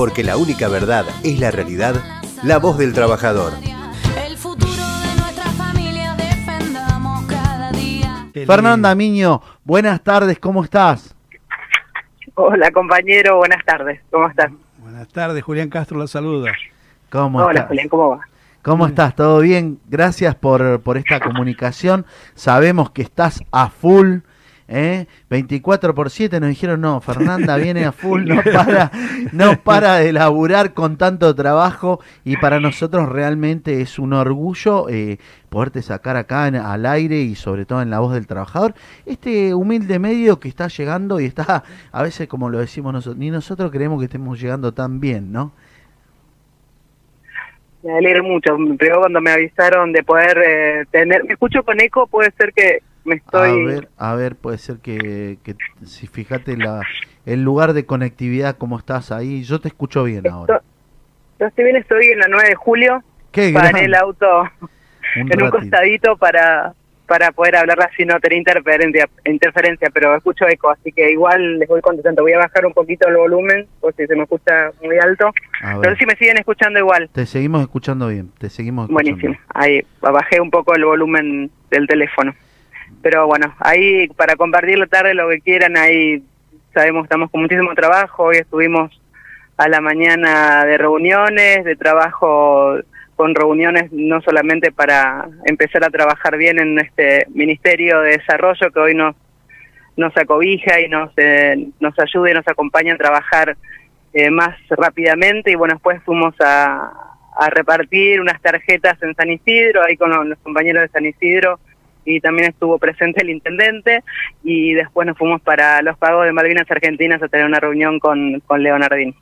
porque la única verdad es la realidad, la voz del trabajador. El futuro de nuestra familia defendamos cada día. Fernanda Miño, buenas tardes, ¿cómo estás? Hola compañero, buenas tardes, ¿cómo estás? Buenas tardes, Julián Castro la saluda. ¿Cómo Hola estás? Julián, ¿cómo va? ¿Cómo estás? ¿Todo bien? Gracias por, por esta comunicación. Sabemos que estás a full. ¿Eh? 24 por 7 nos dijeron, no, Fernanda viene a full, no para, no para de laburar con tanto trabajo y para nosotros realmente es un orgullo eh, poderte sacar acá en- al aire y sobre todo en la voz del trabajador, este humilde medio que está llegando y está, a veces como lo decimos nosotros, ni nosotros creemos que estemos llegando tan bien, ¿no? Me alegro mucho, pero cuando me avisaron de poder eh, tener, me escucho con eco, puede ser que me estoy... A ver, a ver, puede ser que, que si fíjate la, el lugar de conectividad, cómo estás ahí, yo te escucho bien ahora. Yo estoy bien, estoy en la 9 de julio, Qué paré gran- el auto un en un costadito para para poder hablarla sin no tener interferencia, interferencia, pero escucho eco, así que igual les voy contestando. Voy a bajar un poquito el volumen, por si se me escucha muy alto, pero si me siguen escuchando igual. te seguimos escuchando bien, te seguimos escuchando. Buenísimo. Ahí bajé un poco el volumen del teléfono. Pero bueno, ahí para compartir la tarde lo que quieran, ahí sabemos estamos con muchísimo trabajo. Hoy estuvimos a la mañana de reuniones, de trabajo con reuniones no solamente para empezar a trabajar bien en este Ministerio de Desarrollo que hoy nos nos acobija y nos eh, nos ayuda y nos acompaña a trabajar eh, más rápidamente y bueno después fuimos a, a repartir unas tarjetas en San Isidro ahí con los, los compañeros de San Isidro y también estuvo presente el intendente y después nos fuimos para los pagos de Malvinas Argentinas a tener una reunión con, con Leonardín.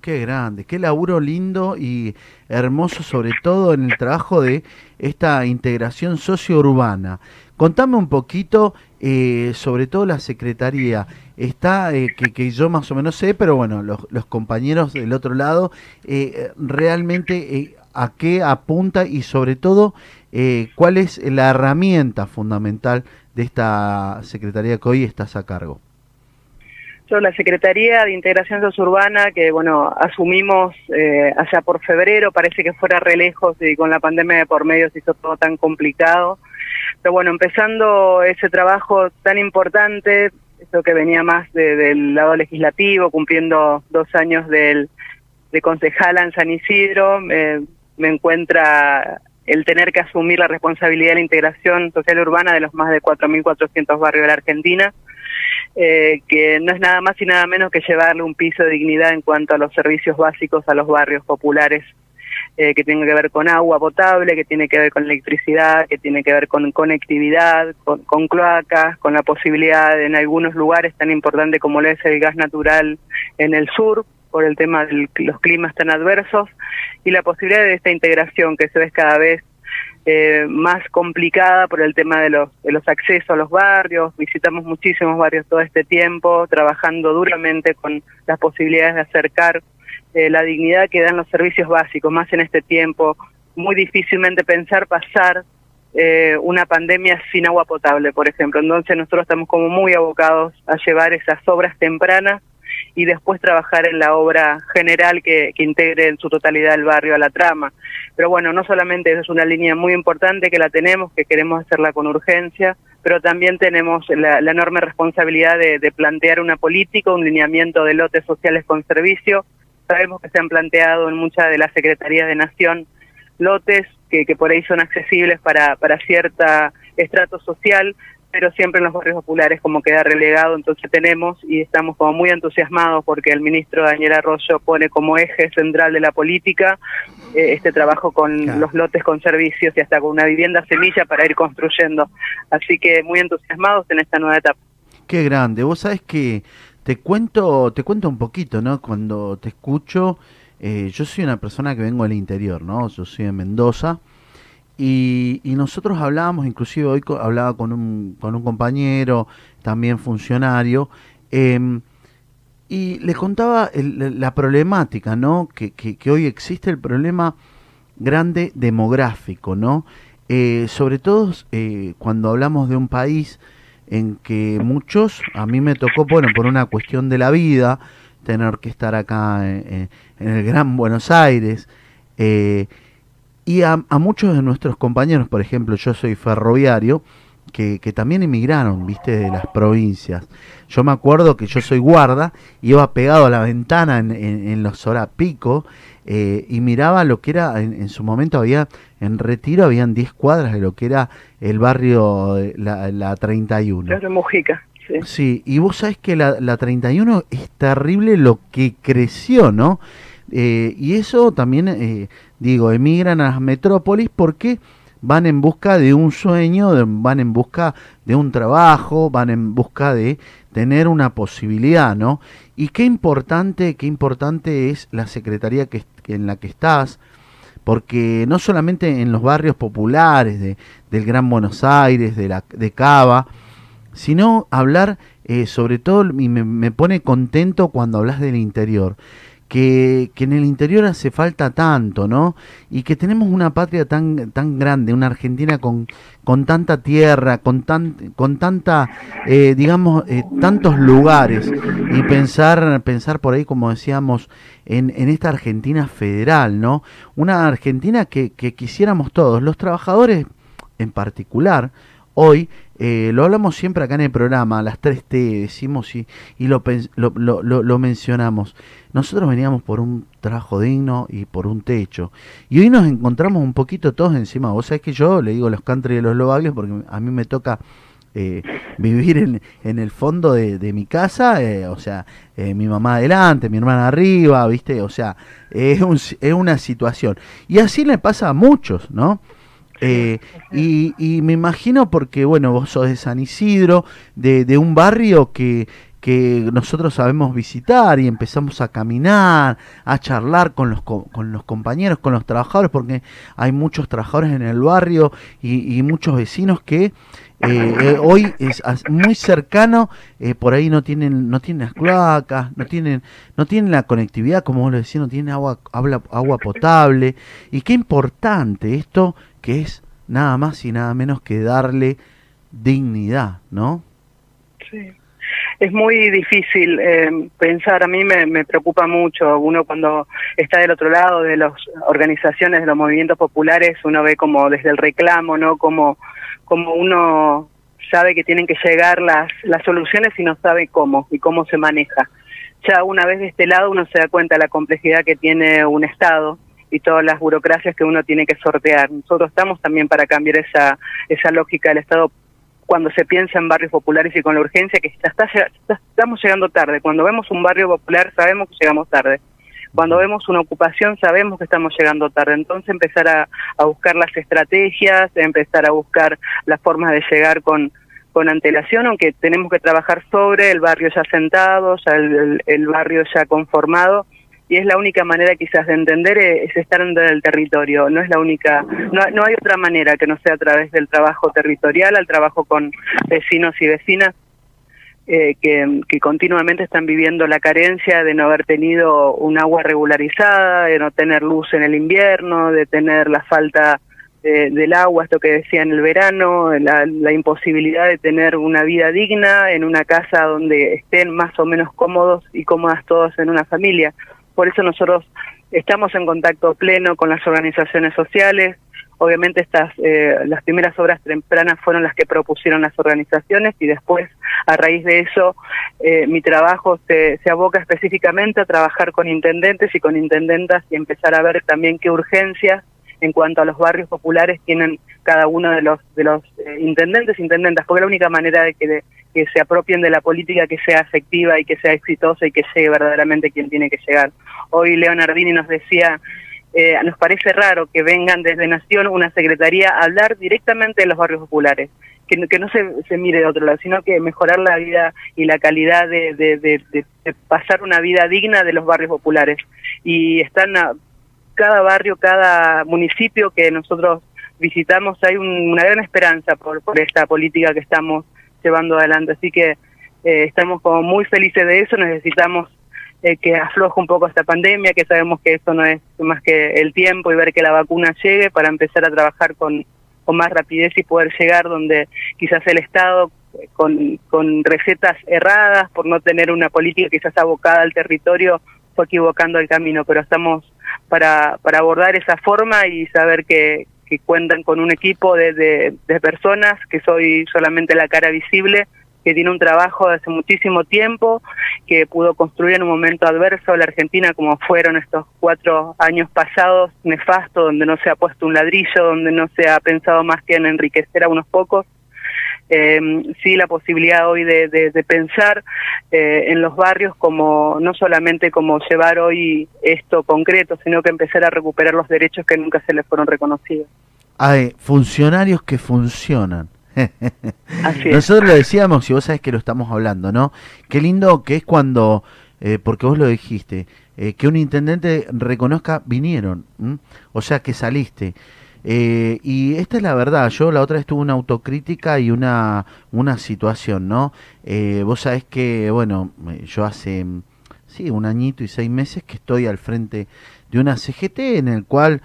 Qué grande, qué laburo lindo y hermoso, sobre todo en el trabajo de esta integración socio-urbana. Contame un poquito, eh, sobre todo la Secretaría. Está, eh, que, yo más o menos sé, pero bueno, los, los compañeros del otro lado, eh, realmente eh, a qué apunta y sobre todo eh, cuál es la herramienta fundamental de esta Secretaría que hoy estás a cargo. Yo, la Secretaría de Integración Sosurbana, que bueno, asumimos eh, allá por febrero, parece que fuera re lejos y con la pandemia de por medio se hizo todo tan complicado. Pero bueno, empezando ese trabajo tan importante, eso que venía más de- del lado legislativo, cumpliendo dos años del, de concejala en San Isidro, me- me encuentra el tener que asumir la responsabilidad de la integración social urbana de los más de 4.400 barrios de la Argentina eh, que no es nada más y nada menos que llevarle un piso de dignidad en cuanto a los servicios básicos a los barrios populares, eh, que tiene que ver con agua potable, que tiene que ver con electricidad, que tiene que ver con conectividad, con, con cloacas, con la posibilidad en algunos lugares tan importante como lo es el gas natural en el sur, por el tema de los climas tan adversos, y la posibilidad de esta integración que se ve cada vez eh, más complicada por el tema de los, de los accesos a los barrios. Visitamos muchísimos barrios todo este tiempo, trabajando duramente con las posibilidades de acercar eh, la dignidad que dan los servicios básicos, más en este tiempo. Muy difícilmente pensar pasar eh, una pandemia sin agua potable, por ejemplo. Entonces nosotros estamos como muy abocados a llevar esas obras tempranas y después trabajar en la obra general que, integre en su totalidad el barrio a la trama. Pero bueno, no solamente eso es una línea muy importante que la tenemos, que queremos hacerla con urgencia, pero también tenemos la, enorme responsabilidad de, de plantear una política, un lineamiento de lotes sociales con servicio. Sabemos que se han planteado en muchas de las secretarías de Nación lotes que, que por ahí son accesibles para, para cierta estrato social, pero siempre en los barrios populares como queda relegado, entonces tenemos y estamos como muy entusiasmados porque el ministro Daniel Arroyo pone como eje central de la política eh, este trabajo con Claro. los lotes con servicios y hasta con una vivienda semilla para ir construyendo. Así que muy entusiasmados en esta nueva etapa. Qué grande. Vos sabés que te cuento, te cuento un poquito, ¿no? Cuando te escucho, eh, yo soy una persona que vengo del interior, ¿no? Yo soy de Mendoza. Y, nosotros hablábamos, inclusive hoy hablaba con un, con un compañero, también funcionario, em, y le contaba la problemática, ¿no? Que, que, hoy existe el problema grande demográfico, ¿no? Eh, sobre todo eh, cuando hablamos de un país en que muchos, a mí me tocó, bueno, por una cuestión de la vida, tener que estar acá en, en el Gran Buenos Aires. Eh, y a, a muchos de nuestros compañeros, por ejemplo, yo soy ferroviario, que, que también emigraron, viste, de las provincias. Yo me acuerdo que yo soy guarda, iba pegado a la ventana en, en, en los horas pico eh, y miraba lo que era, en, en su momento había, en Retiro habían 10 cuadras de lo que era el barrio, de la, la 31. Claro, Mujica. Sí. Sí, y vos sabés que la, la 31 es terrible lo que creció, ¿no? Eh, y eso también, eh, digo, emigran a las metrópolis porque van en busca de un sueño, van en busca de un trabajo, van en busca de tener una posibilidad, ¿no? Y qué importante, qué importante es la secretaría que, en la que estás, porque no solamente en los barrios populares de, del Gran Buenos Aires, de, la, de Cava, sino hablar eh, sobre todo, y me, me pone contento cuando hablas del interior, que, que en el interior hace falta tanto, ¿no? Y que tenemos una patria tan, tan grande, una Argentina con, con tanta tierra, con, tan, con tanta, eh, digamos, eh, tantos lugares, y pensar, pensar por ahí, como decíamos, en, en esta Argentina federal, ¿no? Una Argentina que, que quisiéramos todos, los trabajadores en particular, hoy eh, lo hablamos siempre acá en el programa, las 3T, decimos y, y lo, lo, lo- lo mencionamos. Nosotros veníamos por un trabajo digno y por un techo. Y hoy nos encontramos un poquito todos encima. Vos sabés que yo le digo los country de los lobaglios porque a mí me toca eh, vivir en, en el fondo de, de mi casa, eh, o sea, eh, mi mamá adelante, mi hermana arriba, ¿viste? O sea, es, un- es una situación. Y así le pasa a muchos, ¿no? Eh, y, me imagino porque, bueno, vos sos de San Isidro, de, un barrio que, que nosotros sabemos visitar y empezamos a caminar, a charlar con los, co- con los compañeros, con los trabajadores, porque hay muchos trabajadores en el barrio y, muchos vecinos que eh, eh, hoy es muy cercano, por ahí no tienen, no tienen las cloacas, no tienen, no tienen la conectividad, como vos lo decís, no tienen agua, habla- agua potable. Y qué importante esto que es nada más y nada menos que darle dignidad, ¿no? Sí. Es muy difícil eh, pensar, a mí me, preocupa mucho, uno cuando está del otro lado de las organizaciones, de los movimientos populares, uno ve como desde el reclamo, ¿no? Como, como uno sabe que tienen que llegar las, las soluciones y no sabe cómo y cómo se maneja. Ya una vez de este lado uno se da cuenta de la complejidad que tiene un Estado y todas las burocracias que uno tiene que sortear. Nosotros estamos también para cambiar esa, esa lógica del Estado cuando se piensa en barrios populares y con la urgencia que ya está, ya estamos llegando tarde. Cuando vemos un barrio popular sabemos que llegamos tarde. Cuando vemos una ocupación sabemos que estamos llegando tarde. Entonces empezar a, a buscar las estrategias, empezar a buscar las formas de llegar con, con antelación, aunque tenemos que trabajar sobre el barrio ya sentado, ya el, el- el barrio ya conformado, y es la única manera quizás de entender eh, es estar en el territorio, no es la única, no, no hay otra manera que no sea a través del trabajo territorial, al trabajo con vecinos y vecinas, eh, que, que continuamente están viviendo la carencia de no haber tenido un agua regularizada, de no tener luz en el invierno, de tener la falta eh, del agua, esto que decía en el verano, la, la imposibilidad de tener una vida digna en una casa donde estén más o menos cómodos y cómodas todos en una familia. Por eso nosotros estamos en contacto pleno con las organizaciones sociales. Obviamente estas eh, las primeras obras tempranas fueron las que propusieron las organizaciones y después a raíz de eso eh, mi trabajo se, se aboca específicamente a trabajar con intendentes y con intendentas y empezar a ver también qué urgencias en cuanto a los barrios populares tienen cada uno de los de los eh, intendentes intendentas porque la única manera de que, de- que se apropien de la política que sea efectiva y que sea exitosa y que llegue verdaderamente quien tiene que llegar hoy Leonardini nos decía eh, nos parece raro que vengan desde Nación una secretaría a hablar directamente de los barrios populares que, que no se, se mire de otro lado, sino que mejorar la vida y la calidad de, de, pasar una vida digna de los barrios populares. Y están cada barrio, cada municipio que nosotros visitamos, hay un- una gran esperanza por, por esta política que estamos llevando adelante. Así que eh, estamos como muy felices de eso, necesitamos eh, que afloje un poco esta pandemia, que sabemos que eso no es más que el tiempo y ver que la vacuna llegue para empezar a trabajar con, con más rapidez y poder llegar donde quizás el Estado con, con recetas erradas, por no tener una política quizás abocada al territorio, fue equivocando el camino, pero estamos para, para abordar esa forma y saber que, que cuentan con un equipo de, de, de personas, que soy solamente la cara visible, que tiene un trabajo de hace muchísimo tiempo, que pudo construir en un momento adverso la Argentina como fueron estos cuatro años pasados, nefasto, donde no se ha puesto un ladrillo, donde no se ha pensado más que en enriquecer a unos pocos. Eh, sí, la posibilidad hoy de, de, de pensar eh, en los barrios como no solamente como llevar hoy esto concreto, sino que empezar a recuperar los derechos que nunca se les fueron reconocidos. Hay funcionarios que funcionan. Nosotros lo decíamos y vos sabés que lo estamos hablando, ¿no? Qué lindo que es cuando, eh, porque vos lo dijiste, eh, que un intendente reconozca, vinieron, o sea que saliste. Eh, y esta es la verdad, yo la otra vez tuve una autocrítica y una, una situación, ¿no? Vos sabés que, bueno, yo hace, sí, un añito y seis meses que estoy al frente de una CGT en el cual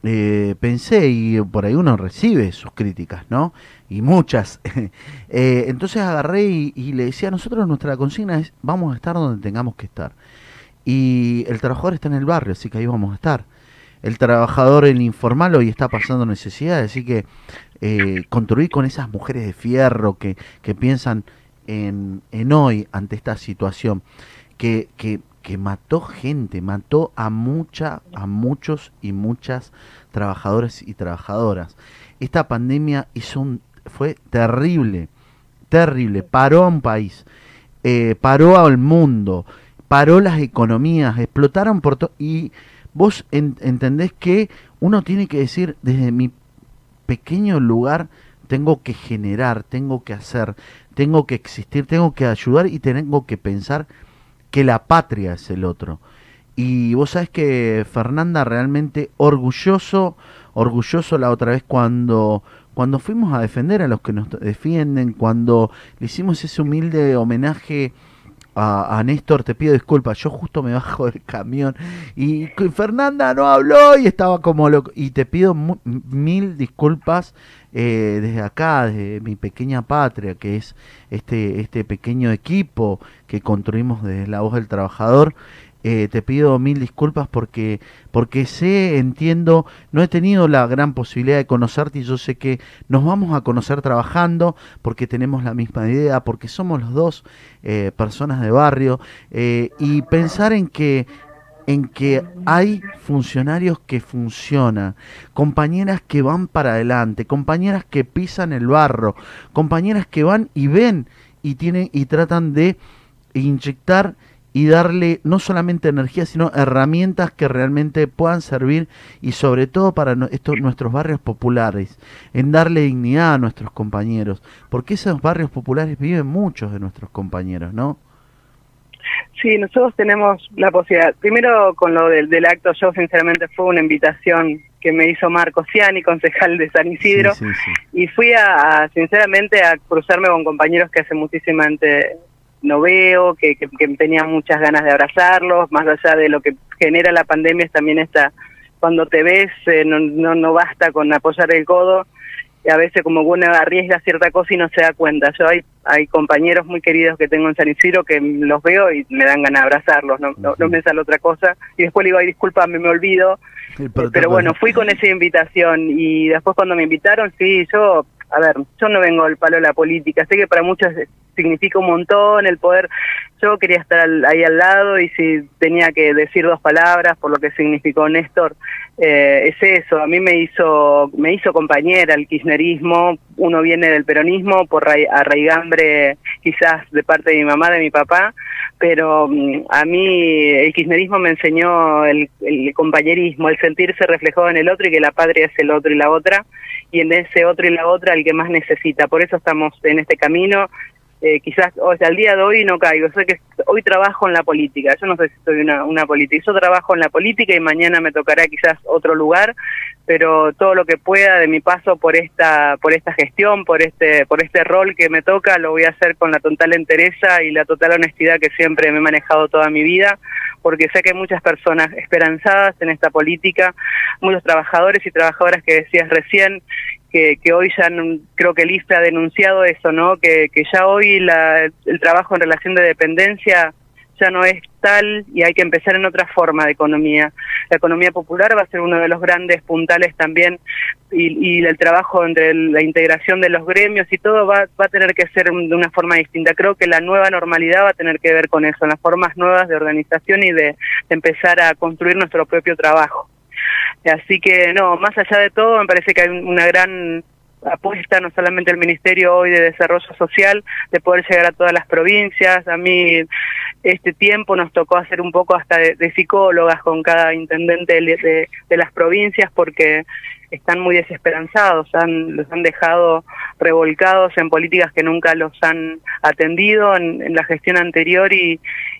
pensé y por ahí uno recibe sus críticas, ¿no? Y muchas. Eh, entonces agarré y, le decía, nosotros nuestra consigna es, vamos a estar donde tengamos que estar. Y el trabajador está en el barrio, así que ahí vamos a estar. El trabajador, el informal, hoy está pasando necesidades, así que eh, construir con esas mujeres de fierro que, que piensan en, en hoy ante esta situación, que, que, que mató gente, mató a mucha, a muchos y muchas trabajadores y trabajadoras. Esta pandemia hizo un, fue terrible, terrible, paró a un país, eh, paró al mundo, paró las economías, explotaron por todo. Y vos en- entendés que uno tiene que decir, desde mi pequeño lugar, tengo que generar, tengo que hacer, tengo que existir, tengo que ayudar y tengo que pensar que la patria es el otro. Y vos sabés que Fernanda realmente orgulloso, orgulloso la otra vez cuando, cuando fuimos a defender a los que nos defienden, cuando le hicimos ese humilde homenaje a, Néstor, te pido disculpas, yo justo me bajo del camión y Fernanda no habló y estaba como loco. Y te pido mil disculpas eh, desde acá, desde mi pequeña patria, que es este, este pequeño equipo que construimos desde la voz del trabajador. Eh, te pido mil disculpas porque porque sé, entiendo, no he tenido la gran posibilidad de conocerte y yo sé que nos vamos a conocer trabajando porque tenemos la misma idea, porque somos los dos eh, personas de barrio eh, y pensar en que en que hay funcionarios que funcionan, compañeras que van para adelante, compañeras que pisan el barro, compañeras que van y ven y tienen y tratan de inyectar y darle no solamente energía, sino herramientas que realmente puedan servir y sobre todo para no- estos, nuestros barrios populares, en darle dignidad a nuestros compañeros, porque esos barrios populares viven muchos de nuestros compañeros, ¿no? Sí, nosotros tenemos la posibilidad. Primero, con lo del, del acto, yo sinceramente fue una invitación que me hizo Marco Ciani, concejal de San Isidro, Sí, sí, sí. y fui a, a, sinceramente a cruzarme con compañeros que hace muchísimamente no veo, que, que, que tenía muchas ganas de abrazarlos, más allá de lo que genera la pandemia, es también esta, cuando te ves, eh, no, no, no basta con apoyar el codo, y a veces como uno arriesga cierta cosa y no se da cuenta. Yo hay, hay compañeros muy queridos que tengo en San Isidro que los veo y me dan ganas de abrazarlos, no, no, no me sale otra cosa, y después le digo, ay, discúlpame, me olvido, eh, Pero protocolo. bueno, fui con esa invitación y después cuando me invitaron, sí, yo, a ver, yo no vengo al palo de la política, sé que para muchos significa un montón el poder, yo quería estar ahí al lado y si tenía que decir dos palabras por lo que significó Néstor, eh, es eso, a mí me hizo, me hizo compañera el kirchnerismo, uno viene del peronismo por ra- arraigambre quizás de parte de mi mamá, de mi papá, pero mm, a mí el kirchnerismo me enseñó el, el compañerismo, el sentirse reflejado en el otro y que la patria es el otro y la otra, y en ese otro y la otra el que más necesita. Por eso estamos en este camino. Eh, quizás, o sea, al día de hoy no caigo. Sé que hoy trabajo en la política. Yo no sé si soy una, una política. Yo trabajo en la política y mañana me tocará quizás otro lugar, pero todo lo que pueda de mi paso por esta, por esta gestión, por este, por este rol que me toca, lo voy a hacer con la total entereza y la total honestidad que siempre me he manejado toda mi vida, porque sé que hay muchas personas esperanzadas en esta política, muchos trabajadores y trabajadoras que decías recién, que, que hoy ya creo que el IFE ha denunciado eso, ¿no? Que, que ya hoy la, el trabajo en relación de dependencia ya no es tal y hay que empezar en otra forma de economía. La economía popular va a ser uno de los grandes puntales también y, el trabajo entre la integración de los gremios y todo va, a tener que ser de una forma distinta. Creo que la nueva normalidad va a tener que ver con eso, en las formas nuevas de organización y de empezar a construir nuestro propio trabajo. Así que no, más allá de todo, me parece que hay un- una gran apuesta, no solamente el Ministerio hoy de Desarrollo Social, de poder llegar a todas las provincias. A mí este tiempo nos tocó hacer un poco hasta de, psicólogas con cada intendente de, las provincias porque están muy desesperanzados, han, los han dejado revolcados en políticas que nunca los han atendido en, en la gestión anterior y,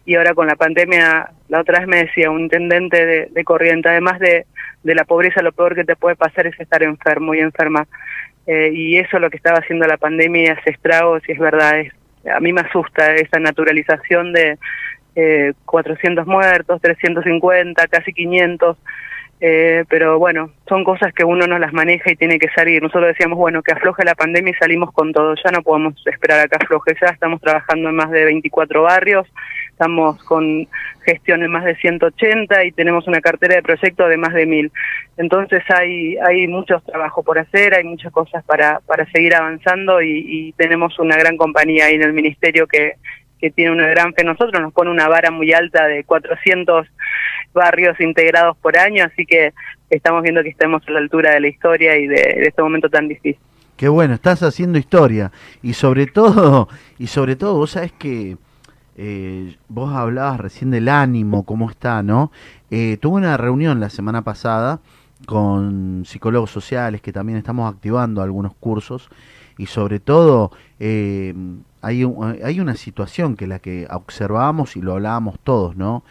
y ahora con la pandemia, la otra vez me decía un intendente de, Corriente, además de, de la pobreza, lo peor que te puede pasar es estar enfermo y enferma. Eh, y eso es lo que estaba haciendo la pandemia y hace estragos y es verdad, es, a mí me asusta esa naturalización de eh, 400 muertos, 350, casi 500. Eh, pero bueno, son cosas que uno no las maneja y tiene que salir. Nosotros decíamos, bueno, que afloje la pandemia y salimos con todo. Ya no podemos esperar a que afloje. Ya estamos trabajando en más de 24 barrios, estamos con gestión en más de 180 y tenemos una cartera de proyectos de más de 1000. Entonces hay hay mucho trabajo por hacer, hay muchas cosas para, para seguir avanzando y, y tenemos una gran compañía ahí en el ministerio que, que tiene una gran fe nosotros, nos pone una vara muy alta de 400 barrios integrados por año, así que estamos viendo que estamos a la altura de la historia y de, este momento tan difícil. Qué bueno, estás haciendo historia. Y sobre todo, y sobre todo, vos sabés que eh, vos hablabas recién del ánimo, cómo está, ¿no? Eh, tuve una reunión la semana pasada con psicólogos sociales que también estamos activando algunos cursos y sobre todo eh, hay, hay una situación que la que observábamos y lo hablábamos todos, ¿no?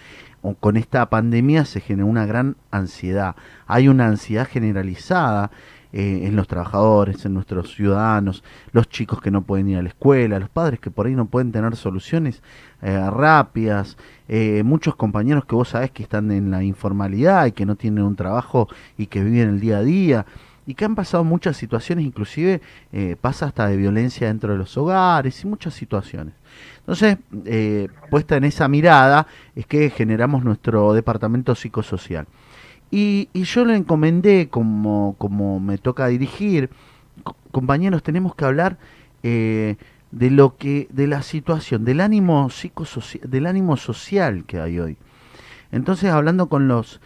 Con esta pandemia se generó una gran ansiedad. Hay una ansiedad generalizada eh, en los trabajadores, en nuestros ciudadanos, los chicos que no pueden ir a la escuela, los padres que por ahí no pueden tener soluciones eh, rápidas, eh, muchos compañeros que vos sabés que están en la informalidad y que no tienen un trabajo y que viven el día a día y que han pasado muchas situaciones, inclusive eh, pasa hasta de violencia dentro de los hogares y muchas situaciones. Entonces, eh, puesta en esa mirada, es que generamos nuestro departamento psicosocial. Y, yo le encomendé, como, como me toca dirigir, co- compañeros, tenemos que hablar eh, de lo que, de la situación, del ánimo psicosocial, del ánimo social que hay hoy. Entonces, hablando con los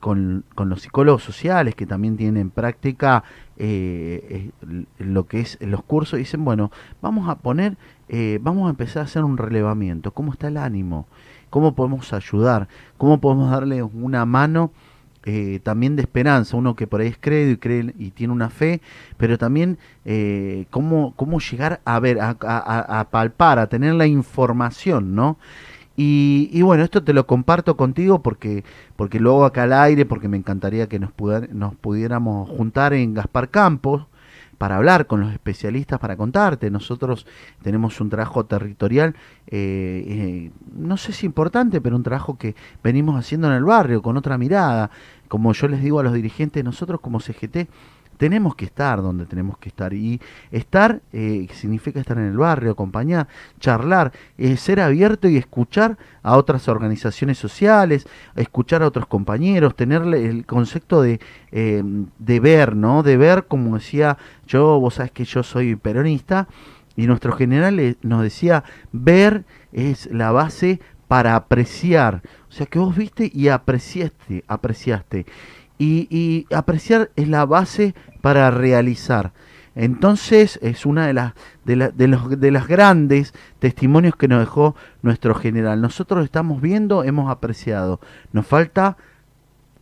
con, con los psicólogos sociales que también tienen en práctica eh, lo que es los cursos, dicen, bueno, vamos a poner, eh, vamos a empezar a hacer un relevamiento, cómo está el ánimo, cómo podemos ayudar, cómo podemos darle una mano eh, también de esperanza, uno que por ahí es credo y cree y tiene una fe, pero también cómo, cómo llegar a ver, a palpar, a tener la información, ¿no? Y, y bueno, esto te lo comparto contigo porque, porque luego acá al aire, porque me encantaría que nos, nos pudiéramos juntar en Gaspar Campos para hablar con los especialistas, para contarte. Nosotros tenemos un trabajo territorial, eh, eh, no sé si importante, pero un trabajo que venimos haciendo en el barrio con otra mirada. Como yo les digo a los dirigentes, nosotros como CGT tenemos que estar donde tenemos que estar. Y estar eh, significa estar en el barrio, acompañar, charlar, eh, ser abierto y escuchar a otras organizaciones sociales, escuchar a otros compañeros, tener el concepto de, eh, de ver, ¿no? De ver, como decía yo, vos sabés que yo soy peronista, y nuestro general eh, nos decía, ver es la base para apreciar. O sea, que vos viste y apreciaste, apreciaste. Y, y apreciar es la base para realizar. Entonces es una de las de, la- de los de grandes testimonios que nos dejó nuestro general. Nosotros estamos viendo, hemos apreciado. Nos falta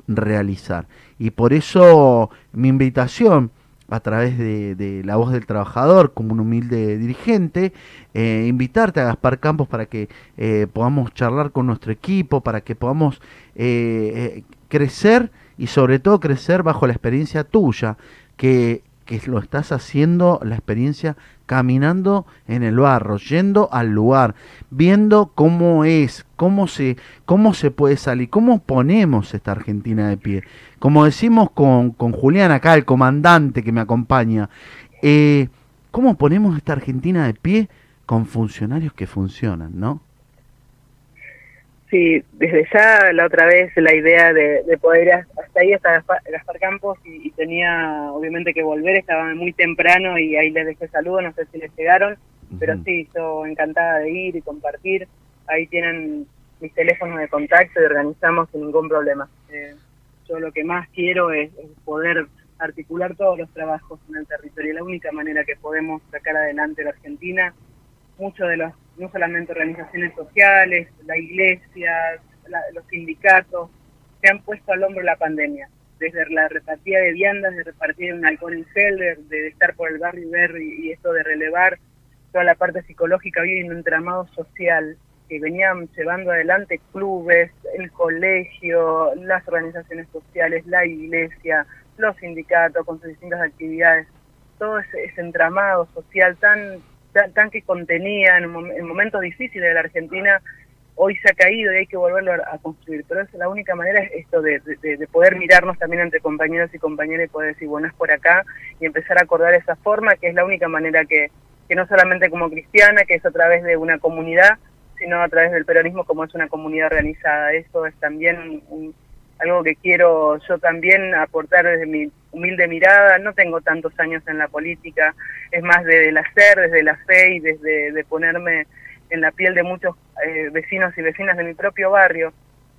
realizar. Y por eso mi invitación a través de, de la voz del trabajador como un humilde dirigente, eh, invitarte a Gaspar Campos para que eh, podamos charlar con nuestro equipo, para que podamos eh, eh, crecer y sobre todo crecer bajo la experiencia tuya, que que lo estás haciendo la experiencia caminando en el barro, yendo al lugar, viendo cómo es, cómo se, cómo se puede salir, cómo ponemos esta Argentina de pie. Como decimos con, con Julián acá, el comandante que me acompaña, eh, ¿cómo ponemos esta Argentina de pie con funcionarios que funcionan, no? Sí, desde ya la otra vez la idea de, de poder ir hasta ahí, hasta Gaspar, Gaspar Campos, y, y, tenía obviamente que volver, estaba muy temprano y ahí les dejé saludos, no sé si les llegaron, uh -huh. pero sí, yo encantada de ir y compartir. Ahí tienen mis teléfonos de contacto y organizamos sin ningún problema. Eh, yo lo que más quiero es, es, poder articular todos los trabajos en el territorio, la única manera que podemos sacar adelante la Argentina. Muchos de los no solamente organizaciones sociales, la iglesia, la, los sindicatos, se han puesto al hombro la pandemia. Desde la repartida de viandas, de repartir un alcohol en gel, de, estar por el barrio y ver y, esto de relevar toda la parte psicológica, hay un entramado social que venían llevando adelante clubes, el colegio, las organizaciones sociales, la iglesia, los sindicatos con sus distintas actividades, todo ese entramado social tan tan, tan que contenía en, en, momentos difíciles de la Argentina, hoy se ha caído y hay que volverlo a, a construir. Pero es la única manera es esto de, de, de, poder mirarnos también entre compañeros y compañeras y poder decir, bueno, es por acá y empezar a acordar esa forma, que es la única manera que, que no solamente como cristiana, que es a través de una comunidad, sino a través del peronismo como es una comunidad organizada. Eso es también un, algo que quiero yo también aportar desde mi humilde mirada. No tengo tantos años en la política, es más desde el hacer, desde la fe y desde de ponerme en la piel de muchos eh, vecinos y vecinas de mi propio barrio,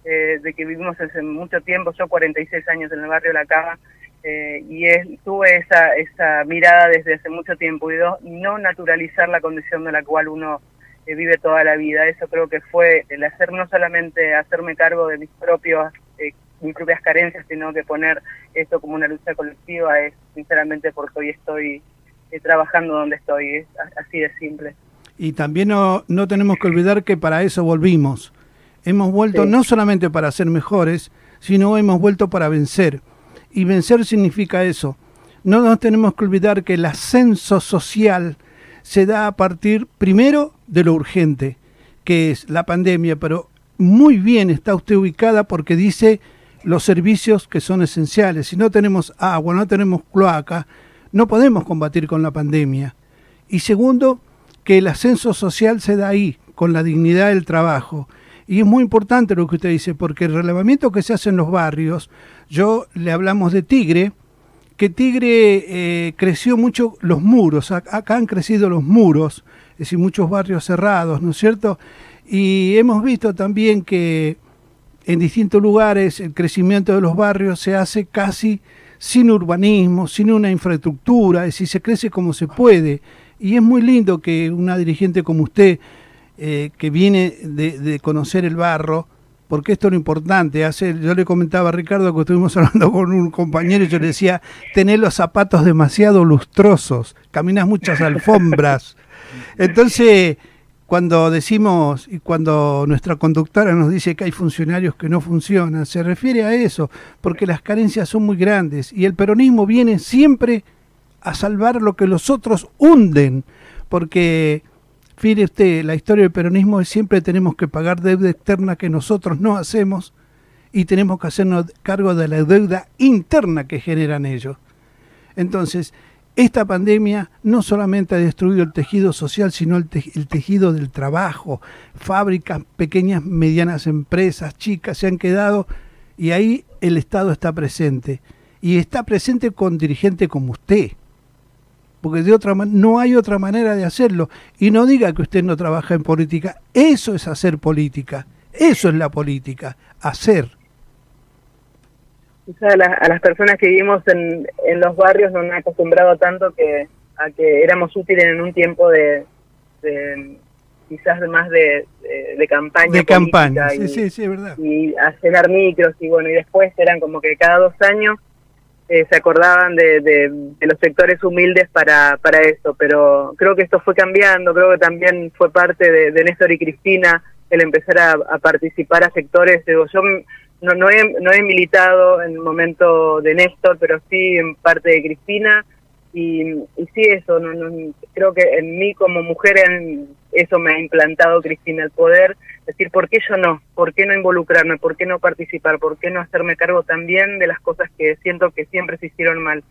eh, de que vivimos hace mucho tiempo, yo 46 años en el barrio La Cava, eh, y es, tuve esa, esa mirada desde hace mucho tiempo y do, no naturalizar la condición de la cual uno eh, vive toda la vida. Eso creo que fue el hacer no solamente hacerme cargo de mis propios eh, mis propias carencias, sino que poner esto como una lucha colectiva es sinceramente porque hoy estoy eh, trabajando donde estoy, es así de simple. Y también no, no tenemos que olvidar que para eso volvimos. Hemos vuelto sí. no solamente para ser mejores, sino hemos vuelto para vencer. Y vencer significa eso. No nos tenemos que olvidar que el ascenso social se da a partir primero de lo urgente, que es la pandemia, pero muy bien está usted ubicada porque dice los servicios que son esenciales. Si no tenemos agua, no tenemos cloaca, no podemos combatir con la pandemia. Y segundo, que el ascenso social se da ahí, con la dignidad del trabajo. Y es muy importante lo que usted dice, porque el relevamiento que se hace en los barrios, yo le hablamos de Tigre, que Tigre eh, creció mucho los muros, acá han crecido los muros, es decir, muchos barrios cerrados, ¿no es cierto? Y hemos visto también que en distintos lugares el crecimiento de los barrios se hace casi sin urbanismo, sin una infraestructura, es decir, se crece como se puede. Y es muy lindo que una dirigente como usted, eh, que viene de, de, conocer el barro, porque esto es lo importante. Hace, yo le comentaba a Ricardo que estuvimos hablando con un compañero y yo le decía, tener los zapatos demasiado lustrosos, caminas muchas alfombras. Entonces, cuando decimos y cuando nuestra conductora nos dice que hay funcionarios que no funcionan, se refiere a eso, porque las carencias son muy grandes y el peronismo viene siempre a salvar lo que los otros hunden, porque fíjese la historia del peronismo es siempre tenemos que pagar deuda externa que nosotros no hacemos y tenemos que hacernos cargo de la deuda interna que generan ellos. Entonces, esta pandemia no solamente ha destruido el tejido social, sino el, te el, tejido del trabajo. Fábricas, pequeñas, medianas empresas, chicas se han quedado y ahí el Estado está presente. Y está presente con dirigente como usted. Porque de otra no hay otra manera de hacerlo. Y no diga que usted no trabaja en política. Eso es hacer política. Eso es la política. Hacer quizá a, la, a, las personas que vivimos en, en los barrios no han acostumbrado tanto que a que éramos útiles en un tiempo de, de quizás más de, de, de, campaña de campaña y, sí, sí, sí, es verdad. y hacer micros y bueno y después eran como que cada dos años eh, se acordaban de, de, de, los sectores humildes para, para eso, pero creo que esto fue cambiando, creo que también fue parte de, de Néstor y Cristina el empezar a, a participar a sectores, digo, yo no, no, he, no he militado en el momento de Néstor, pero sí en parte de Cristina, Y, y sí, eso, no, no, creo que en mí como mujer en, eso me ha implantado Cristina, el poder decir, ¿por qué yo no? ¿Por qué no involucrarme? ¿Por qué no participar? ¿Por qué no hacerme cargo también de las cosas que siento que siempre se hicieron mal?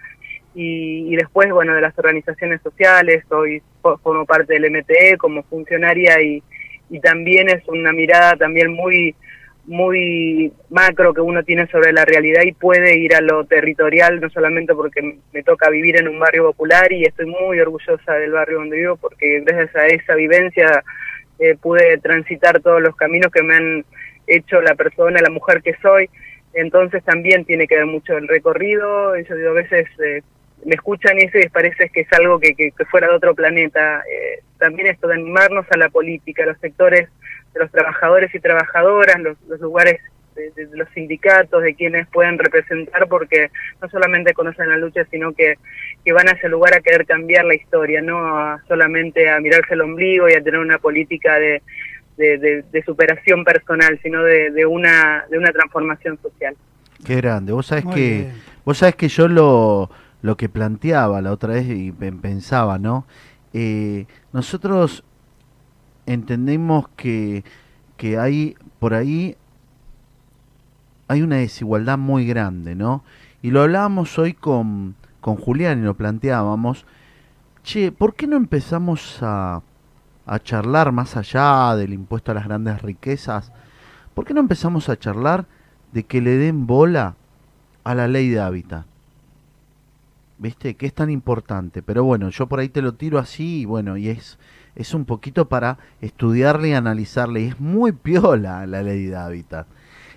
Y, y después, bueno, de las organizaciones sociales, hoy fo- formo parte del MTE como funcionaria y, y también es una mirada también muy muy macro que uno tiene sobre la realidad y puede ir a lo territorial, no solamente porque me toca vivir en un barrio popular y estoy muy orgullosa del barrio donde vivo porque gracias a esa vivencia eh, pude transitar todos los caminos que me han hecho la persona, la mujer que soy. Entonces también tiene que ver mucho el recorrido. Yo digo, a veces eh, me escuchan eso y les parece que es algo que, que, que fuera de otro planeta. Eh, también esto de animarnos a la política, los sectores los trabajadores y trabajadoras, los, los lugares de, los sindicatos, de quienes pueden representar, porque no solamente conocen la lucha, sino que, que van a ese lugar a querer cambiar la historia, no a solamente a mirarse el ombligo y a tener una política de, de, de- de superación personal, sino de, de una, de una transformación social. Qué grande. Vos sabés Muy que bien. vos sabés que yo lo lo que planteaba la otra vez y pe- pensaba, ¿no? Eh, nosotros entendemos que que hay por ahí hay una desigualdad muy grande, ¿no? Y lo hablábamos hoy con, con Julián y lo planteábamos. Che, ¿por qué no empezamos a, a charlar más allá del impuesto a las grandes riquezas? ¿Por qué no empezamos a charlar de que le den bola a la ley de hábitat? ¿Viste? Que es tan importante. Pero bueno, yo por ahí te lo tiro así y bueno, y es, es un poquito para estudiarle y analizarle. Y es muy piola la ley de hábitat.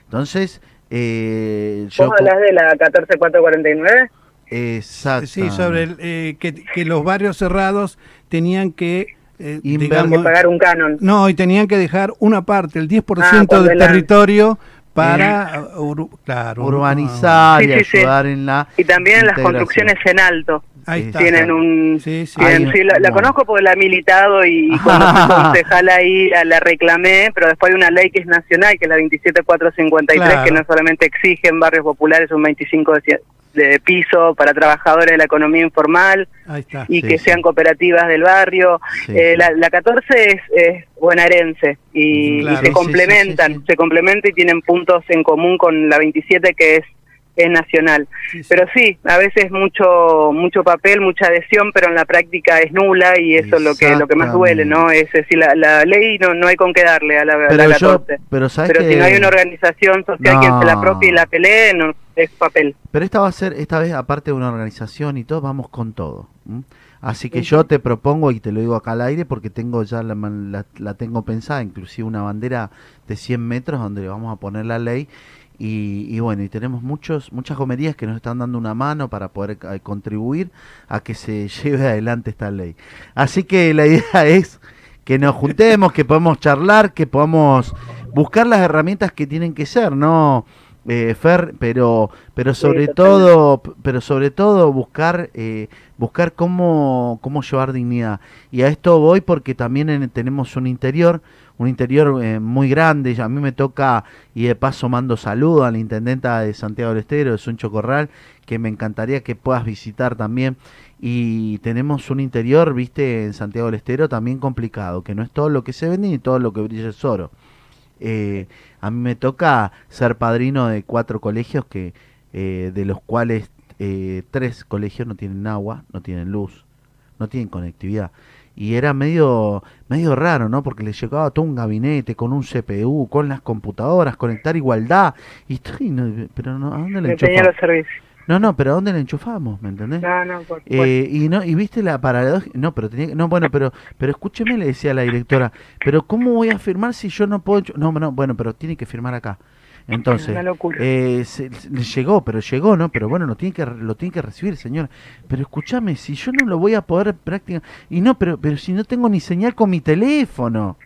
Entonces, eh, yo... ¿Vos hablas de la 14449? Exacto. Sí, sobre el, eh, que, que los barrios cerrados tenían que, eh, digamos, que pagar un canon. no, y tenían que dejar una parte, el 10% Ah, del territorio para ur- claro, urbanizar Sí, y sí, sí. ayudar en la Y también las integración. construcciones en alto. Ahí está. Tienen un... Sí, sí. tienen- sí, la, la conozco porque la he militado y, y cuando fui concejal ahí la, la reclamé, pero después hay una ley que es nacional, que es la 27453, Claro. que no solamente exige en barrios populares un 25 de, cie- de piso para trabajadores de la economía informal Ahí está. y Sí, que sí. sean cooperativas del barrio. Sí, Eh, sí. la, la 14 es, es bonaerense y, se Sí, sí, complementan, sí, sí. se complementan y tienen puntos en común con la 27 que es es nacional. Sí, sí. Pero sí, a veces mucho mucho papel, mucha adhesión, pero en la práctica es nula y eso es lo que lo que más duele, ¿no? Es decir, la, la ley no no hay con qué darle a la, a la Pero yo, 14. pero sabes Pero que si no hay una organización social quien se la No. apropie y la pelee, no, es papel. Pero esta va a ser, esta vez, aparte de una organización y todo, vamos con todo. ¿m? Así que yo te propongo, y te lo digo acá al aire, porque tengo ya la, la, la tengo pensada, inclusive una bandera de 100 metros donde le vamos a poner la ley. Y, y bueno, y tenemos muchos, muchas gomerías que nos están dando una mano para poder eh, contribuir a que se lleve adelante esta ley. Así que la idea es que nos juntemos, que podamos charlar, que podamos buscar las herramientas que tienen que ser, ¿no? Eh, Fer, pero pero sobre todo pero sobre todo buscar eh, buscar cómo cómo llevar dignidad y a esto voy porque también en- tenemos un interior un interior eh, muy grande a mí me toca y de paso mando saludo a la intendenta de Santiago del Estero de Suncho Corral que me encantaría que puedas visitar también y tenemos un interior viste en Santiago del Estero también complicado que no es todo lo que se vende ni todo lo que brilla es oro eh, a mí me toca ser padrino de cuatro colegios que eh, de los cuales tres colegios no tienen agua, no tienen luz, no tienen conectividad. Y era medio medio raro, ¿no? Porque le llegaba todo un gabinete con un CPU, con las computadoras, conectar igualdad. Y estoy, no, pero no, ¿a dónde le tenía enchufamos? los servicios. No, no, pero ¿a dónde le enchufamos? ¿Me entendés? No, no, por Eh, y no y viste la paradoja no pero tenía que- no bueno pero pero escúcheme le decía la directora pero cómo voy a firmar si yo no puedo no no bueno pero tiene que firmar acá entonces Una locura. eh, se- se- le llegó pero llegó no pero bueno lo tiene que lo tiene que recibir señor pero escúchame si yo no lo voy a poder práctica y no pero pero si no tengo ni señal con mi teléfono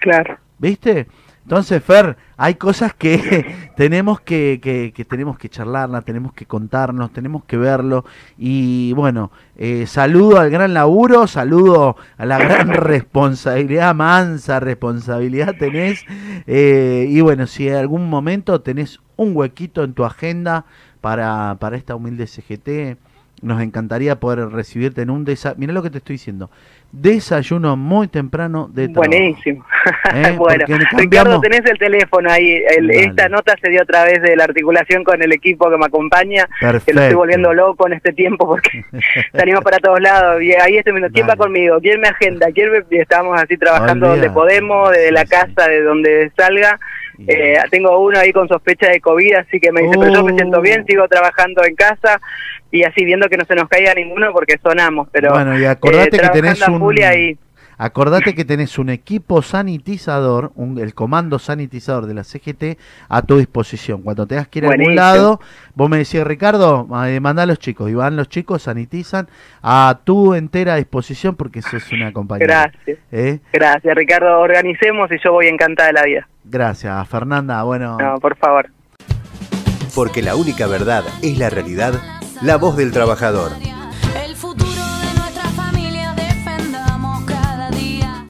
Claro. ¿Viste? Entonces, Fer, hay cosas que tenemos que, que, tenemos que charlarla, tenemos que contarnos, tenemos que verlo. Y bueno, eh, saludo al gran laburo, saludo a la gran responsabilidad, mansa responsabilidad tenés. eh, y bueno, si en algún momento tenés un huequito en tu agenda para, para esta humilde CGT, nos encantaría poder recibirte en un desayuno. Mira lo que te estoy diciendo. Desayuno muy temprano de trabajo. Buenísimo. Eh, bueno, cambiamos- Ricardo, tenés el teléfono ahí. El- esta nota se dio a través de la articulación con el equipo que me acompaña. Que lo estoy volviendo loco en este tiempo porque salimos para todos lados. Y ahí estoy viendo quién va conmigo, quién me agenda, quién me... y estamos así trabajando donde podemos, desde la sí. casa, de donde salga. Eh, tengo uno ahí con sospecha de COVID, así que me dice, pero yo me siento bien, sigo trabajando en casa y así viendo que no se nos caiga ninguno porque sonamos. Pero bueno, y acordate eh, que tenés un... y. Acordate que tenés un equipo sanitizador, un- el comando sanitizador de la CGT a tu disposición. Cuando tengas que ir a algún Buenísimo. lado, vos me decís, Ricardo, eh, mandá a los chicos. Y van los chicos, sanitizan a tu entera disposición porque sos una compañera. Gracias. ¿Eh? Gracias, Ricardo. Organicemos y yo voy encantada de la vida. Gracias, Fernanda. Bueno, No, por favor. Porque la única verdad es la realidad, la voz del trabajador.